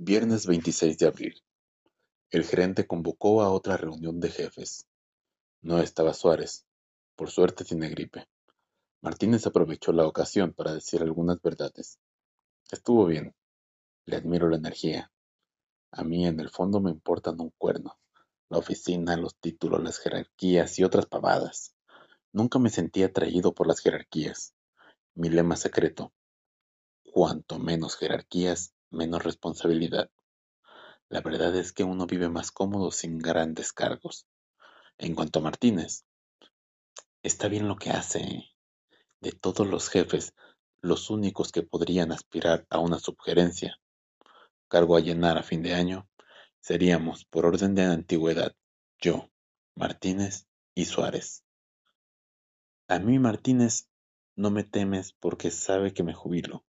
Viernes 26 de abril. El gerente convocó a otra reunión de jefes. No estaba Suárez. Por suerte tiene gripe. Martínez aprovechó la ocasión para decir algunas verdades. Estuvo bien. Le admiro la energía. A mí en el fondo me importan un cuerno. La oficina, los títulos, las jerarquías y otras pavadas. Nunca me sentí atraído por las jerarquías. Mi lema secreto. Cuanto menos jerarquías, menos responsabilidad. La verdad es que uno vive más cómodo sin grandes cargos. En cuanto a Martínez, está bien lo que hace. De todos los jefes, los únicos que podrían aspirar a una subgerencia, cargo a llenar a fin de año, seríamos, por orden de antigüedad, yo, Martínez y Suárez. A mí Martínez no me temes porque sabe que me jubilo.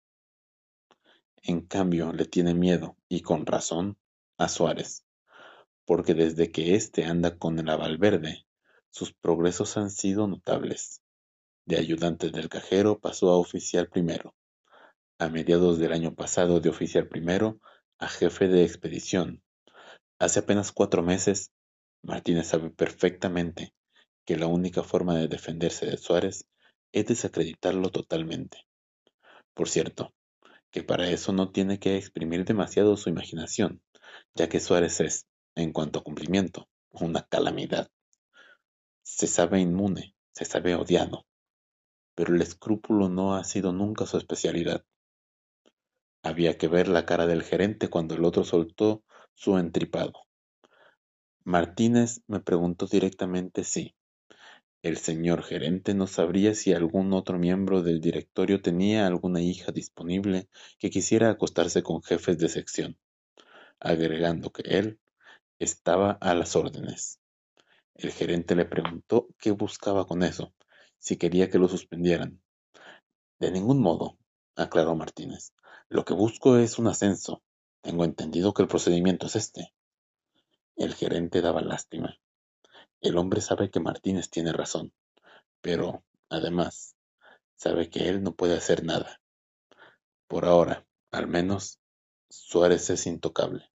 En cambio, le tiene miedo, y con razón, a Suárez, porque desde que éste anda con el Valverde, sus progresos han sido notables. De ayudante del cajero pasó a oficial primero, a mediados del año pasado de oficial primero a jefe de expedición. Hace apenas cuatro meses, Martínez sabe perfectamente que la única forma de defenderse de Suárez es desacreditarlo totalmente. Por cierto, que para eso no tiene que exprimir demasiado su imaginación, ya que Suárez es, en cuanto a cumplimiento, una calamidad. Se sabe inmune, se sabe odiado, pero el escrúpulo no ha sido nunca su especialidad. Había que ver la cara del gerente cuando el otro soltó su entripado. Martínez me preguntó directamente si, el señor gerente no sabría si algún otro miembro del directorio tenía alguna hija disponible que quisiera acostarse con jefes de sección, agregando que él estaba a las órdenes. El gerente le preguntó qué buscaba con eso, si quería que lo suspendieran. De ningún modo, aclaró Martínez. Lo que busco es un ascenso. Tengo entendido que el procedimiento es este. El gerente daba lástima. El hombre sabe que Martínez tiene razón, pero, además, sabe que él no puede hacer nada. Por ahora, al menos, Suárez es intocable.